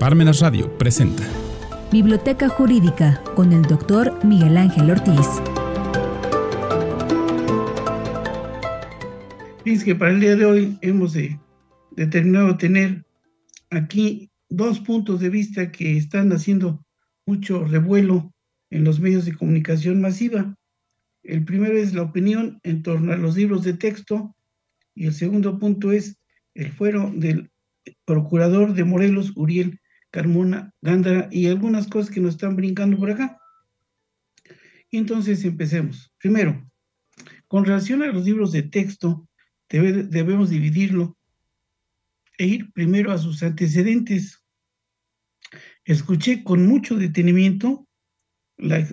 Parmenas Radio presenta Biblioteca Jurídica con el doctor Miguel Ángel Ortiz. Fíjense que para el día de hoy hemos determinado tener aquí dos puntos de vista que están haciendo mucho revuelo en los medios de comunicación masiva. El primero es la opinión en torno a los libros de texto y el segundo punto es el fuero del procurador de Morelos, Uriel Carmona Gándara y algunas cosas que nos están brincando por acá. Entonces empecemos. Primero, con relación a los libros de texto, debemos dividirlo e ir primero a sus antecedentes. Escuché con mucho detenimiento la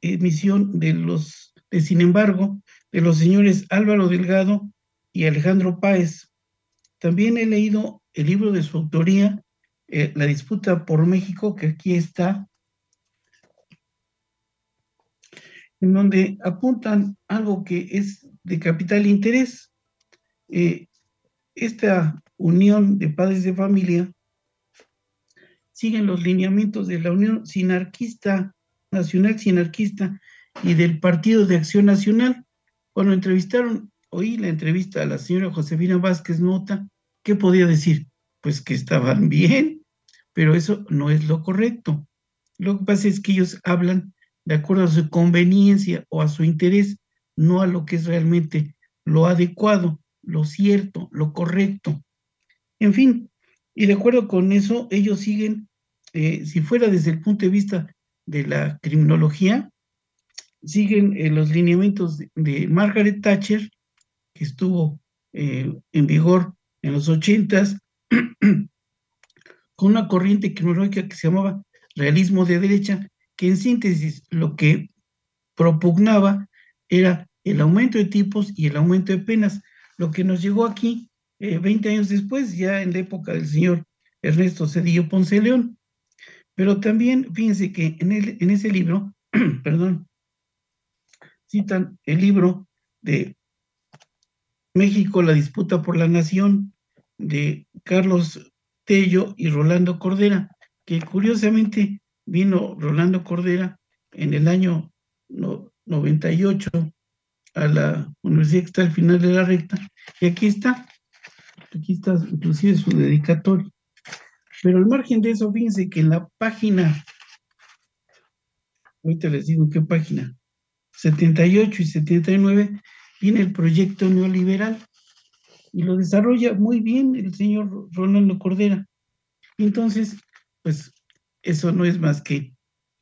emisión de los, de sin embargo, de los señores Álvaro Delgado y Alejandro Páez. También he leído el libro de su autoría, eh, La disputa por México, que aquí está, en donde apuntan algo que es de capital interés. Eh, esta unión de padres de familia siguen los lineamientos de la Unión Sinarquista, Nacional Sinarquista y del Partido de Acción Nacional. Cuando entrevistaron, oí la entrevista a la señora Josefina Vázquez Nota, ¿qué podía decir? Pues que estaban bien, pero eso no es lo correcto. Lo que pasa es que ellos hablan de acuerdo a su conveniencia o a su interés, no a lo que es realmente lo adecuado, lo cierto, lo correcto. En fin, y de acuerdo con eso, ellos siguen, eh, si fuera desde el punto de vista de la criminología, siguen eh, los lineamientos de, Margaret Thatcher, que estuvo eh, en vigor en los ochentas, con una corriente criminológica que se llamaba realismo de derecha, que en síntesis lo que propugnaba era el aumento de tipos y el aumento de penas, lo que nos llegó aquí 20 eh, años después, ya en la época del señor Ernesto Cedillo Ponce León. Pero también, fíjense que en, el, en ese libro, perdón, citan el libro de México, la disputa por la nación, de Carlos Tello y Rolando Cordera, que curiosamente vino Rolando Cordera en el año 98 a la universidad que está al final de la recta, y aquí está, aquí está inclusive su dedicatoria. Pero al margen de eso, fíjense que en la página, ahorita les digo qué página, 78 y 79, viene el proyecto neoliberal y lo desarrolla muy bien el señor Rolando Cordera. Entonces, pues eso no es más que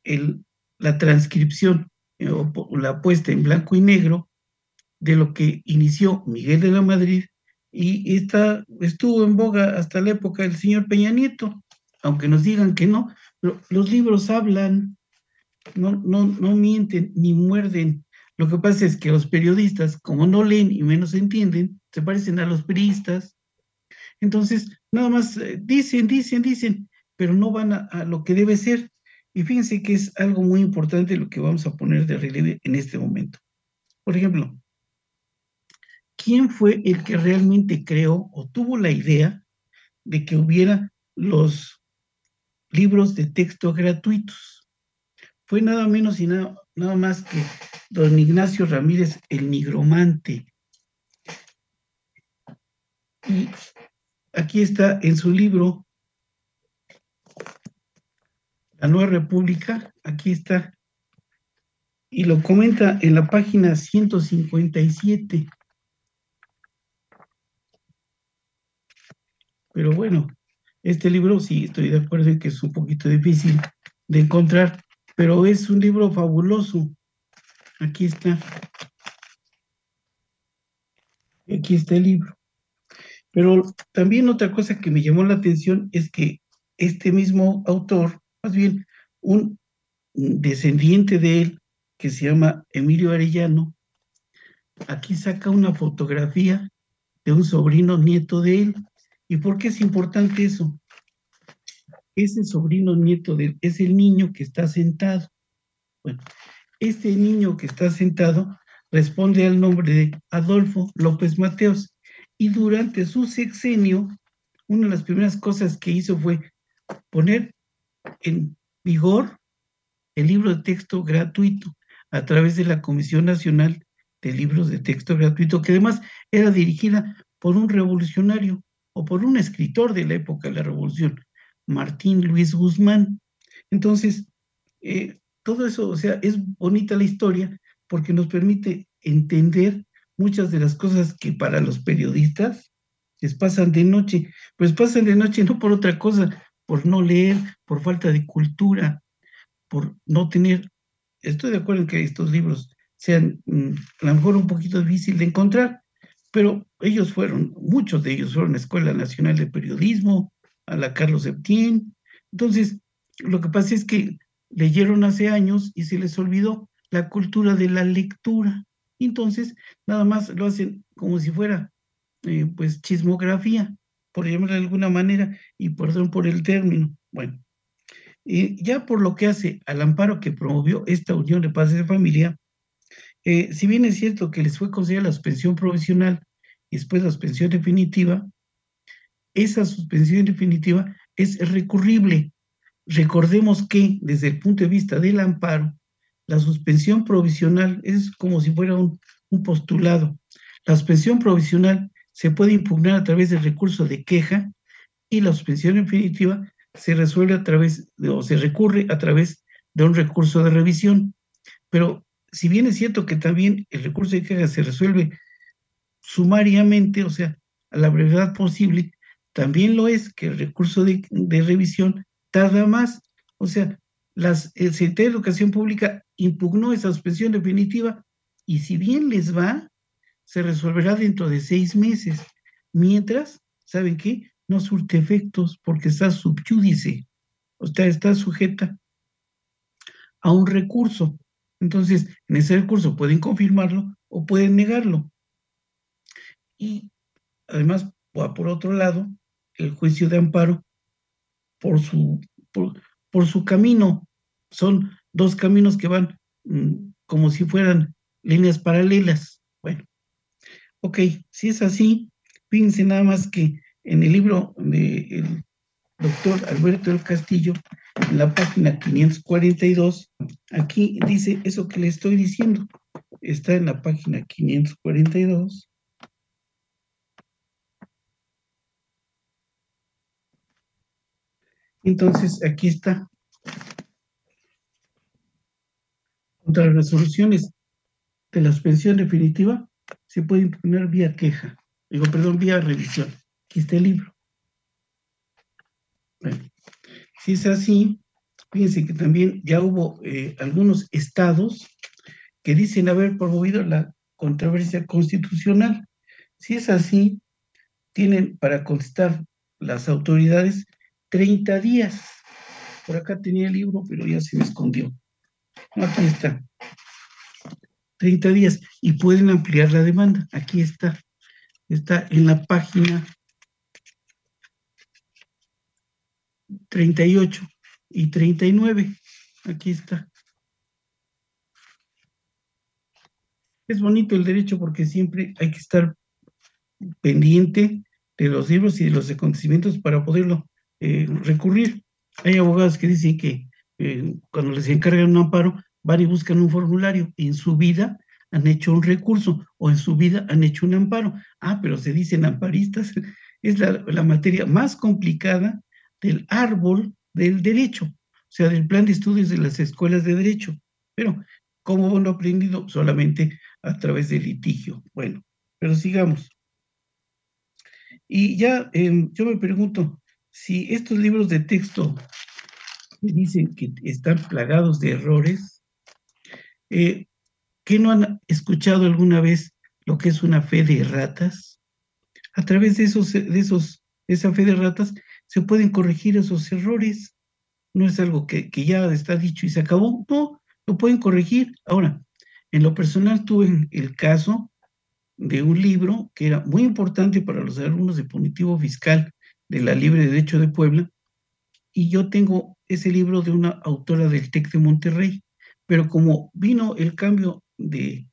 el, la transcripción eh, o la puesta en blanco y negro de lo que inició Miguel de la Madrid y está, estuvo en boga hasta la época del señor Peña Nieto, aunque nos digan que no, los libros hablan, no, no, no mienten ni muerden. Lo que pasa es que los periodistas, como no leen y menos entienden, se parecen a los periodistas. Entonces, nada más eh, dicen, dicen, dicen, pero no van a, lo que debe ser. Y fíjense que es algo muy importante lo que vamos a poner de relieve en este momento. Por ejemplo, ¿quién fue el que realmente creó o tuvo la idea de que hubiera los libros de texto gratuitos? Fue nada menos y nada, nada más que don Ignacio Ramírez el Nigromante, y aquí está en su libro, La Nueva República, aquí está, y lo comenta en la página 157. Pero bueno, este libro sí estoy de acuerdo en que es un poquito difícil de encontrar, pero es un libro fabuloso. Aquí está. Aquí está el libro. Pero también otra cosa que me llamó la atención es que este mismo autor, más bien un descendiente de él, que se llama Emilio Arellano, aquí saca una fotografía de un sobrino nieto de él. ¿Y por qué es importante eso? Ese sobrino nieto de es el niño que está sentado. Bueno, este niño que está sentado responde al nombre de Adolfo López Mateos y durante su sexenio, una de las primeras cosas que hizo fue poner en vigor el libro de texto gratuito a través de la Comisión Nacional de Libros de Texto Gratuito, que además era dirigida por un revolucionario o por un escritor de la época de la Revolución, Martín Luis Guzmán. Entonces, eh, todo eso, o sea, es bonita la historia porque nos permite entender muchas de las cosas que para los periodistas les pasan de noche, pues pasan de noche no por otra cosa, por no leer, por falta de cultura, por no tener, estoy de acuerdo en que estos libros sean mm, a lo mejor un poquito difícil de encontrar, pero ellos fueron, muchos de ellos fueron Escuela Nacional de Periodismo, a la Carlos Septién, entonces lo que pasa es que leyeron hace años y se les olvidó la cultura de la lectura. Entonces, nada más lo hacen como si fuera, eh, pues, chismografía, por llamarlo de alguna manera, y perdón por el término. Bueno, ya por lo que hace al amparo que promovió esta unión de padres de familia, eh, si bien es cierto que les fue concedida la suspensión provisional y después la suspensión definitiva, esa suspensión definitiva es recurrible. Recordemos que desde el punto de vista del amparo, la suspensión provisional es como si fuera un, postulado. La suspensión provisional se puede impugnar a través del recurso de queja y la suspensión definitiva se resuelve a través o se recurre a través de un recurso de revisión. Pero si bien es cierto que también el recurso de queja se resuelve sumariamente, o sea, a la brevedad posible, también lo es que el recurso de, revisión tarda más. O sea, las, el Secretario de Educación Pública impugnó esa suspensión definitiva y si bien les va, se resolverá dentro de seis meses. Mientras, ¿saben qué? No surte efectos porque está subyúdice, o sea, está sujeta a un recurso. Entonces, en ese recurso pueden confirmarlo o pueden negarlo. Y además, por otro lado, el juicio de amparo, por su, por su camino. Son dos caminos que van mm, como si fueran líneas paralelas. Bueno, ok, si es así, fíjense nada más que en el libro del doctor Alberto del Castillo, en la página 542, aquí dice eso que le estoy diciendo. Está en la página 542. Entonces, aquí está. Contra las resoluciones de la suspensión definitiva se puede imponer vía queja, digo, perdón, vía revisión. Aquí está el libro. Si es así, fíjense que también ya hubo eh, algunos estados que dicen haber promovido la controversia constitucional. Si es así, tienen para contestar las autoridades 30 días. Por acá tenía el libro, pero ya se me escondió. Aquí está. 30 días. Y pueden ampliar la demanda. Aquí está. Está en la página 38 y 39. Aquí está. Es bonito el derecho porque siempre hay que estar pendiente de los libros y de los acontecimientos para poderlo eh, recurrir. Hay abogados que dicen que eh, cuando les encargan un amparo, van y buscan un formulario. En su vida han hecho un recurso o en su vida han hecho un amparo. Ah, pero se dicen amparistas. Es la, materia más complicada del árbol del derecho, o sea, del plan de estudios de las escuelas de derecho. Pero, ¿cómo lo aprendido? Solamente a través del litigio. Bueno, pero sigamos. Y ya em, yo me pregunto, si estos libros de texto dicen que están plagados de errores, eh, ¿qué no han escuchado alguna vez lo que es una fe de ratas? A través de esos, de esos, esa fe de ratas se pueden corregir esos errores. No es algo que, que ya está dicho y se acabó. No, lo pueden corregir. Ahora, en lo personal tuve el caso de un libro que era muy importante para los alumnos de punitivo fiscal de la Libre Derecho de Puebla, y yo tengo ese libro de una autora del TEC de Monterrey, pero como vino el cambio de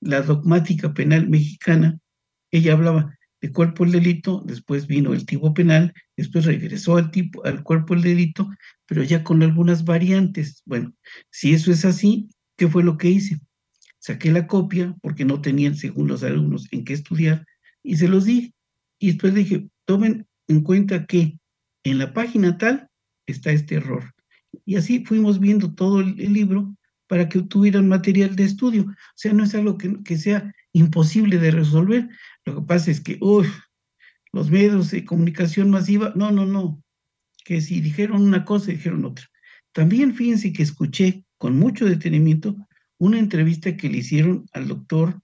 la dogmática penal mexicana, ella hablaba el cuerpo del delito, después vino el tipo penal, después regresó al, tipo, al cuerpo del delito, pero ya con algunas variantes. Bueno, si eso es así, ¿qué fue lo que hice? Saqué la copia porque no tenían, según los alumnos, en qué estudiar y se los di. Y después dije, tomen en cuenta que en la página tal está este error. Y así fuimos viendo todo el, libro para que tuvieran material de estudio. O sea, no es algo que, que sea imposible de resolver. Lo que pasa es que, uy, los medios de comunicación masiva, no, no, no, que si dijeron una cosa, dijeron otra. También fíjense que escuché con mucho detenimiento una entrevista que le hicieron al doctor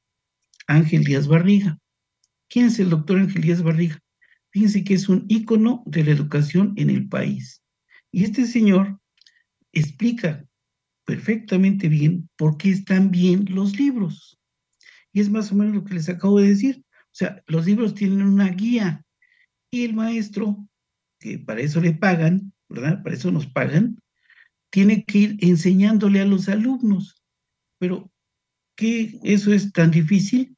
Ángel Díaz Barriga. ¿Quién es el doctor Ángel Díaz Barriga? Fíjense que es un ícono de la educación en el país. Y este señor explica perfectamente bien por qué están bien los libros. Y es más o menos lo que les acabo de decir. O sea, los libros tienen una guía y el maestro, que para eso le pagan, ¿verdad? Para eso nos pagan, tiene que ir enseñándole a los alumnos. Pero, ¿qué eso es tan difícil?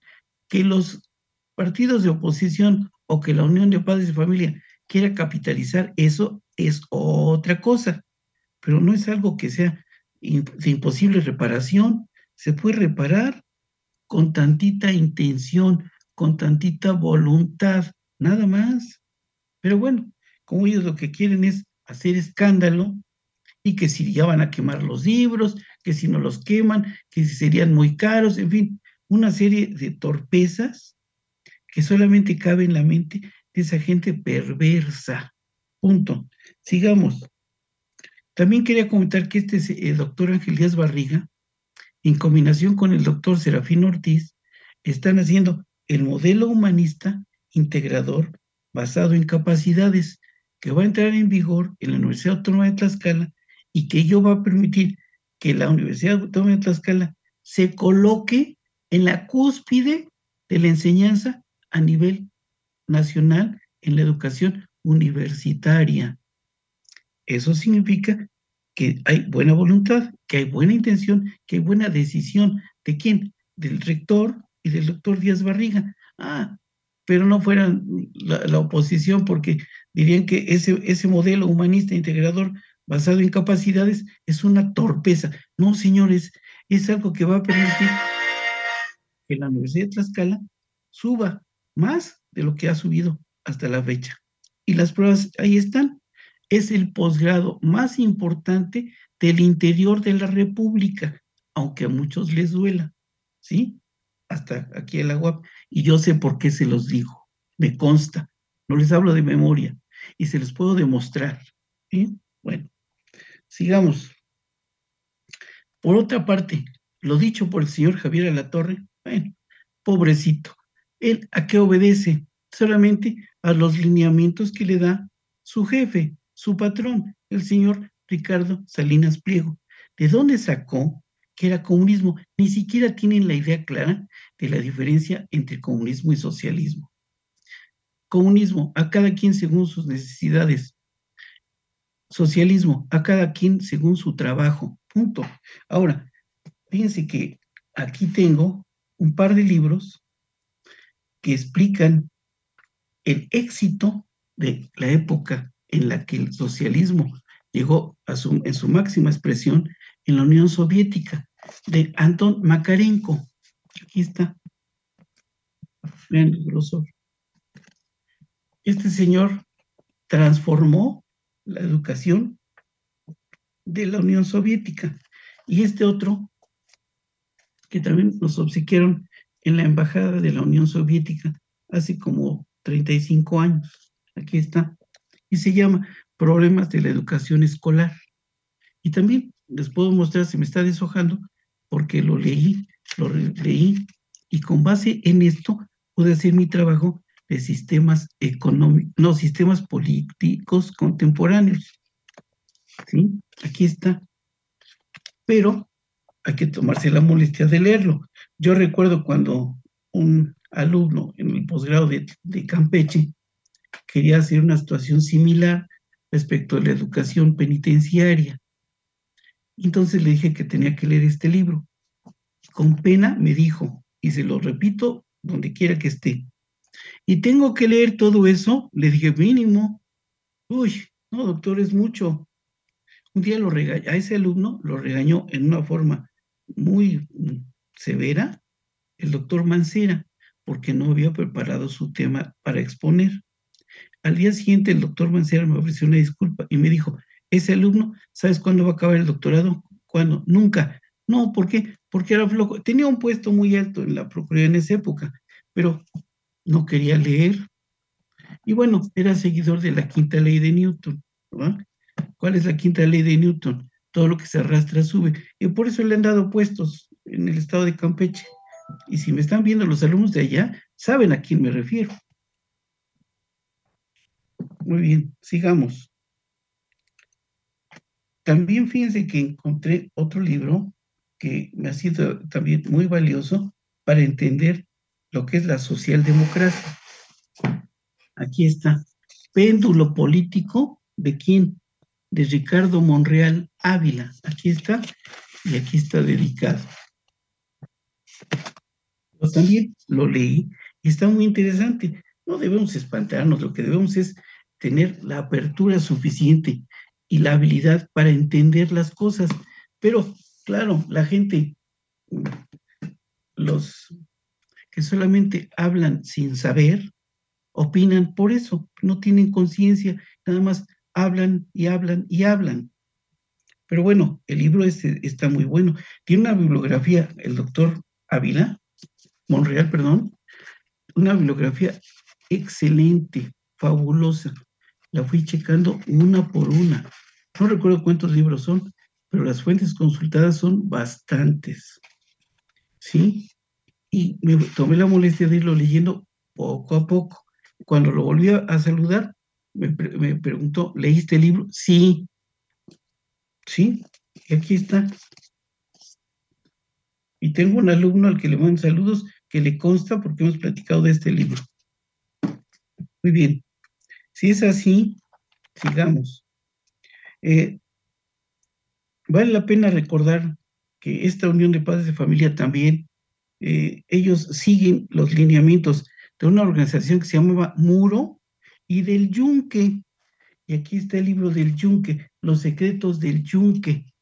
Que los partidos de oposición o que la Unión de Padres de Familia quiera capitalizar eso es otra cosa. Pero no es algo que sea de imposible reparación. Se puede reparar con tantita intención, con tantita voluntad, nada más. Pero bueno, como ellos lo que quieren es hacer escándalo y que si ya van a quemar los libros, que si no los queman, que si serían muy caros, en fin, una serie de torpezas que solamente cabe en la mente de esa gente perversa. Punto. Sigamos. También quería comentar que este el doctor Ángel Díaz Barriga, en combinación con el doctor Serafín Ortiz, están haciendo el modelo humanista integrador basado en capacidades que va a entrar en vigor en la Universidad Autónoma de Tlaxcala y que ello va a permitir que la Universidad Autónoma de Tlaxcala se coloque en la cúspide de la enseñanza a nivel nacional en la educación universitaria. Eso significa que hay buena voluntad, que hay buena intención, que hay buena decisión. ¿De quién? Del rector y del doctor Díaz Barriga. Ah, pero no fueran la, oposición porque dirían que ese, ese modelo humanista integrador basado en capacidades es una torpeza. No, señores, es algo que va a permitir que la Universidad de Tlaxcala suba más de lo que ha subido hasta la fecha. Y las pruebas ahí están. Es el posgrado más importante del interior de la República, aunque a muchos les duela, ¿sí? hasta aquí el agua, y yo sé por qué se los digo, me consta, no les hablo de memoria, y se les puedo demostrar. Bueno, sigamos. Por otra parte, lo dicho por el señor Javier Alatorre, bueno, pobrecito, él a qué obedece? Solamente a los lineamientos que le da su jefe, su patrón, el señor Ricardo Salinas Pliego. ¿De dónde sacó que era comunismo, ni siquiera tienen la idea clara de la diferencia entre comunismo y socialismo. Comunismo, a cada quien según sus necesidades. Socialismo, a cada quien según su trabajo. Punto. Ahora, fíjense que aquí tengo un par de libros que explican el éxito de la época en la que el socialismo llegó a su, en su máxima expresión en la Unión Soviética, de Anton Makarenko. Aquí está. Este señor transformó la educación de la Unión Soviética. Y este otro, que también nos obsequiaron en la Embajada de la Unión Soviética hace como 35 años. Aquí está. Y se llama Problemas de la Educación Escolar. Y también les puedo mostrar, se me está deshojando, porque lo leí, lo leí, y con base en esto pude hacer mi trabajo de sistemas económicos, no, sistemas políticos contemporáneos. ¿Sí? Aquí está. Pero hay que tomarse la molestia de leerlo. Yo recuerdo cuando un alumno en el posgrado de, Campeche quería hacer una situación similar respecto a la educación penitenciaria. Entonces le dije que tenía que leer este libro. Con pena me dijo, y se lo repito donde quiera que esté, Y tengo que leer todo eso. Le dije, mínimo. Uy, no, doctor, es mucho. Un día lo regañó, a ese alumno lo regañó en una forma muy severa el doctor Mancera, porque no había preparado su tema para exponer. Al día siguiente el doctor Mancera me ofreció una disculpa y me dijo, ese alumno, ¿sabes cuándo va a acabar el doctorado? ¿Cuándo? Nunca. No, ¿por qué? Porque era flojo. Tenía un puesto muy alto en la Procuraduría en esa época, pero no quería leer. Y bueno, era seguidor de la quinta ley de Newton. ¿Cuál es la quinta ley de Newton? Todo lo que se arrastra sube. Y por eso le han dado puestos en el estado de Campeche. Y si me están viendo los alumnos de allá, saben a quién me refiero. Muy bien, sigamos. También fíjense que encontré otro libro que me ha sido también muy valioso para entender lo que es la socialdemocracia. Aquí está. Péndulo político de quién? De Ricardo Monreal Ávila. Aquí está y aquí está dedicado. Yo también lo leí y está muy interesante. No debemos espantarnos, lo que debemos es tener la apertura suficiente y la habilidad para entender las cosas. Pero, claro, la gente, los que solamente hablan sin saber, opinan por eso, no tienen conciencia, nada más hablan y hablan y hablan. Pero bueno, el libro este está muy bueno. Tiene una bibliografía, el doctor Ávila, Monreal, perdón, una bibliografía excelente, fabulosa. La fui checando una por una. No recuerdo cuántos libros son, pero las fuentes consultadas son bastantes. ¿Sí? Y me tomé la molestia de irlo leyendo poco a poco. Cuando lo volví a saludar, me, me preguntó, ¿leíste el libro? Sí. Sí, y aquí está. Y tengo un alumno al que le mando saludos que le consta porque hemos platicado de este libro. Muy bien. Si es así, sigamos. Eh, vale la pena recordar que esta unión de padres de familia también, eh, ellos siguen los lineamientos de una organización que se llamaba Muro y del Yunque. Y aquí está el libro del Yunque, Los secretos del Yunque.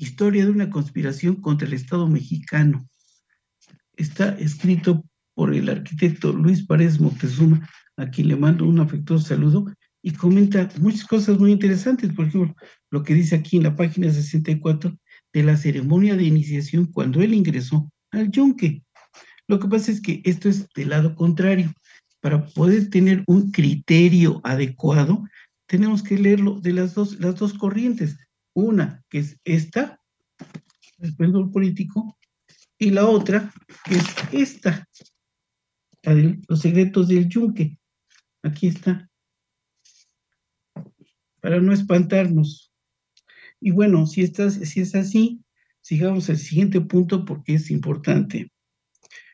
Historia de una conspiración contra el Estado mexicano. Está escrito por el arquitecto Luis Párez Moctezuma, a quien le mando un afectuoso saludo, y comenta muchas cosas muy interesantes. Por ejemplo, lo que dice aquí en la página 64 de la ceremonia de iniciación cuando él ingresó al yunque. Lo que pasa es que esto es del lado contrario. Para poder tener un criterio adecuado, tenemos que leerlo de las dos, las dos corrientes. Una, que es esta, el péndulo político, y la otra, que es esta, los secretos del yunque. Aquí está. Para no espantarnos. Y bueno, si, estás, si es así, sigamos al siguiente punto porque es importante.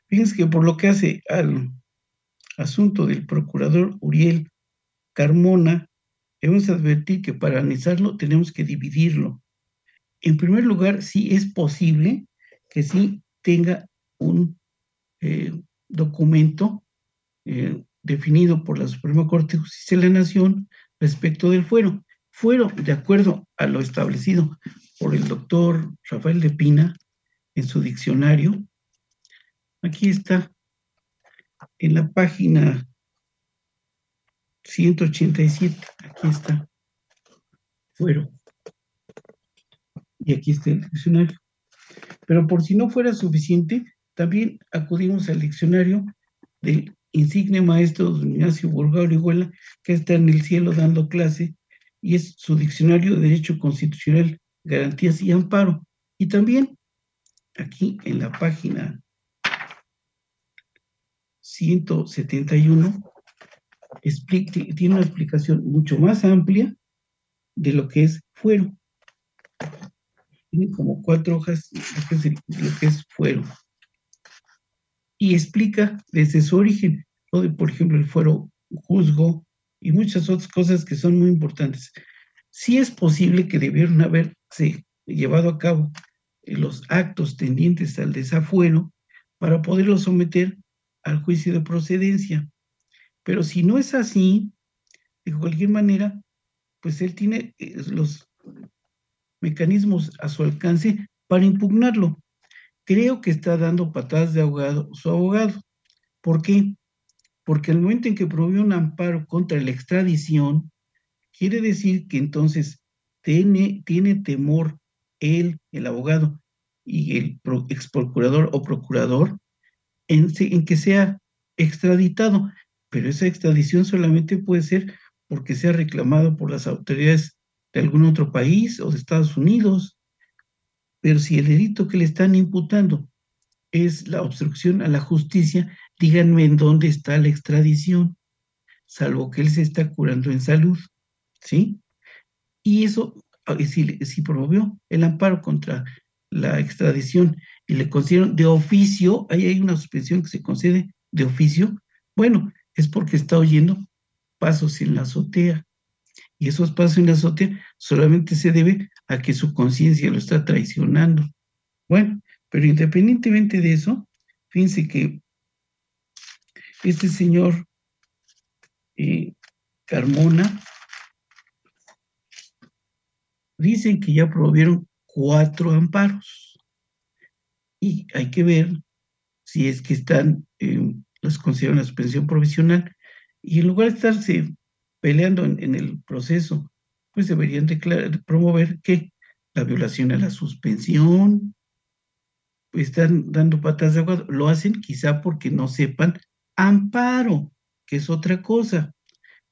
Fíjense que por lo que hace al asunto del procurador Uriel Carmona, debemos advertir que para analizarlo tenemos que dividirlo. En primer lugar, sí es posible que sí tenga un eh, documento eh, definido por la Suprema Corte de Justicia de la Nación respecto del fuero. Fuero, de acuerdo a lo establecido por el doctor Rafael de Pina en su diccionario, aquí está, en la página 187, aquí está, fuero. Y aquí está el diccionario. Pero por si no fuera suficiente, también acudimos al diccionario del insigne maestro don Ignacio Burgao Orihuela, que está en el cielo dando clase, y es su diccionario de Derecho Constitucional, Garantías y Amparo. Y también aquí en la página 171 tiene una explicación mucho más amplia de lo que es fuero. Tiene como cuatro hojas lo que es, lo que es fuero. Y explica desde su origen, lo de, por ejemplo, el fuero juzgo y muchas otras cosas que son muy importantes. Sí es posible que debieron haberse llevado a cabo los actos tendientes al desafuero para poderlo someter al juicio de procedencia. Pero si no es así, de cualquier manera, pues él tiene eh, los mecanismos a su alcance para impugnarlo. Creo que está dando patadas de ahogado su abogado. ¿Por qué? Porque el momento en que prohibió un amparo contra la extradición, quiere decir que entonces tiene, tiene temor él, el abogado y el ex procurador o procurador en, en que sea extraditado. Pero esa extradición solamente puede ser porque sea reclamado por las autoridades de algún otro país o de Estados Unidos. Pero si el delito que le están imputando es la obstrucción a la justicia, díganme en dónde está la extradición, salvo que él se está curando en salud, ¿sí? Y eso, si, si promovió el amparo contra la extradición y le concedieron de oficio, ahí hay una suspensión que se concede de oficio, bueno, es porque está oyendo pasos en la azotea. Y esos pasos en la azotea solamente se debe a que su conciencia lo está traicionando. Bueno, pero independientemente de eso, fíjense que este señor eh, Carmona dicen que ya promovieron cuatro amparos. Y hay que ver si es que están, eh, los consideran la suspensión provisional. Y en lugar de estarse peleando en, el proceso, pues deberían promover que la violación a la suspensión, están dando patas de agua, lo hacen quizá porque no sepan amparo, que es otra cosa.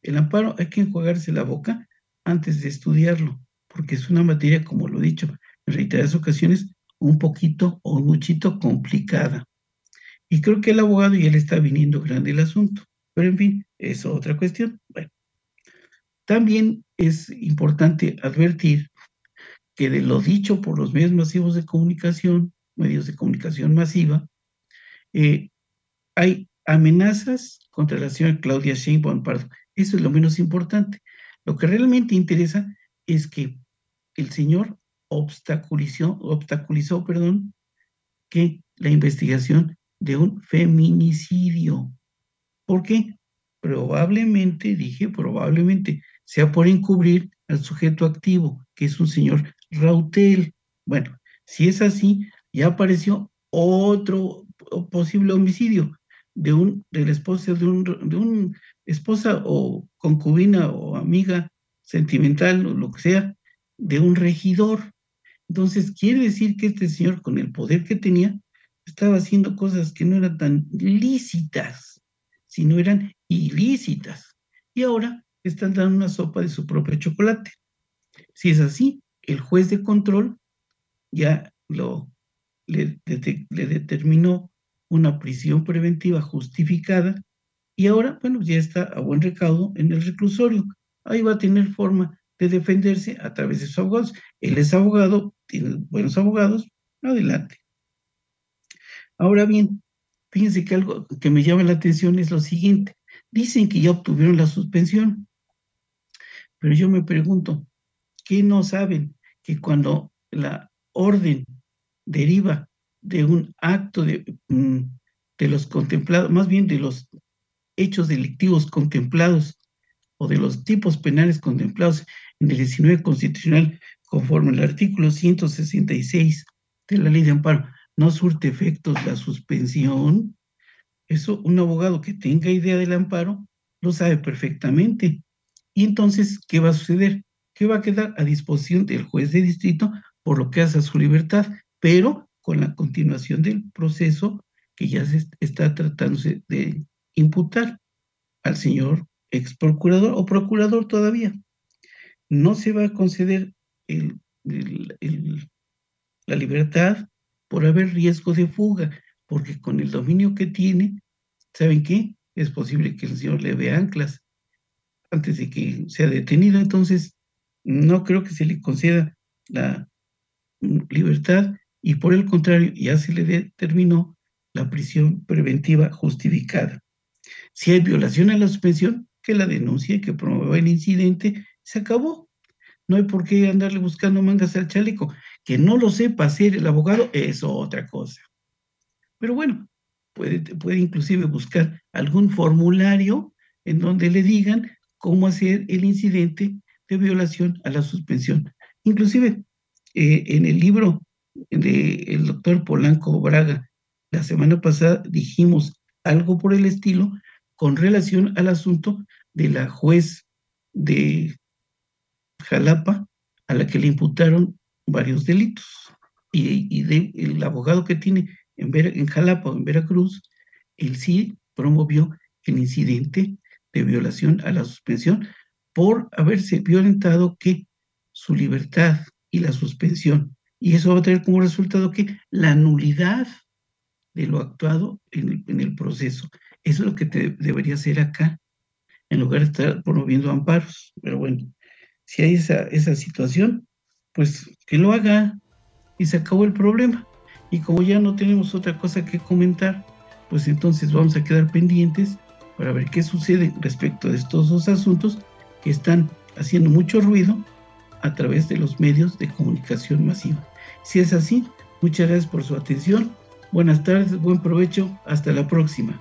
El amparo hay que enjuagarse la boca antes de estudiarlo, porque es una materia, como lo he dicho en reiteradas ocasiones, un poquito o un muchito complicada. Y creo que el abogado ya le está viniendo grande el asunto. Pero en fin, es otra cuestión. Bueno, también es importante advertir que de lo dicho por los medios masivos de comunicación, medios de comunicación masiva, eh, hay amenazas contra la señora Claudia Sheinbaum Pardo. Eso es lo menos importante. Lo que realmente interesa es que el señor obstaculizó, obstaculizó perdón, que la investigación de un feminicidio. ¿Por qué? Probablemente, dije probablemente, sea por encubrir al sujeto activo, que es un señor Rautel. Bueno, si es así, ya apareció otro posible homicidio de un de la esposa de un de un esposa o concubina o amiga sentimental o lo que sea de un regidor. Entonces quiere decir que este señor con el poder que tenía estaba haciendo cosas que no eran tan lícitas, sino eran ilícitas. Y ahora están dando una sopa de su propio chocolate. Si es así, el juez de control ya lo le, determinó una prisión preventiva justificada y ahora, bueno, ya está a buen recaudo en el reclusorio. Ahí va a tener forma de defenderse a través de sus abogados. Él es abogado, tiene buenos abogados, adelante. Ahora bien, fíjense que algo que me llama la atención es lo siguiente. Dicen que ya obtuvieron la suspensión, pero yo me pregunto, ¿qué no saben? Que cuando la orden deriva de un acto de, mm, de los contemplados, más bien de los hechos delictivos contemplados o de los tipos penales contemplados en el 19 constitucional conforme al artículo 166 de la ley de amparo, no surte efectos la suspensión, eso un abogado que tenga idea del amparo lo sabe perfectamente. Y entonces, ¿qué va a suceder? Que va a quedar a disposición del juez de distrito por lo que hace a su libertad, pero con la continuación del proceso que ya se está tratándose de imputar al señor ex procurador o procurador todavía. No se va a conceder la libertad por haber riesgo de fuga, porque con el dominio que tiene, ¿saben qué? Es posible que el señor le vea anclas antes de que sea detenido, entonces no creo que se le conceda la libertad y por el contrario ya se le determinó la prisión preventiva justificada. Si hay violación a la suspensión, que la denuncie, que promueva el incidente, se acabó. No hay por qué andarle buscando mangas al chaleco. Que no lo sepa hacer el abogado es otra cosa. Pero bueno, puede, puede inclusive buscar algún formulario en donde le digan cómo hacer el incidente de violación a la suspensión. Inclusive, eh, en el libro del doctor Polanco Braga, la semana pasada dijimos algo por el estilo con relación al asunto de la juez de Jalapa a la que le imputaron varios delitos. Y, el abogado que tiene en, Jalapa o en Veracruz, él sí promovió el incidente de violación a la suspensión por haberse violentado que su libertad y la suspensión. Y eso va a tener como resultado que la nulidad de lo actuado en el, proceso. Eso es lo que te debería hacer acá, en lugar de estar promoviendo amparos. Pero bueno, si hay esa, esa situación, pues que lo haga y se acabó el problema. Y como ya no tenemos otra cosa que comentar, pues entonces vamos a quedar pendientes para ver qué sucede respecto de estos dos asuntos que están haciendo mucho ruido a través de los medios de comunicación masiva. Si es así, muchas gracias por su atención. Buenas tardes, buen provecho, hasta la próxima.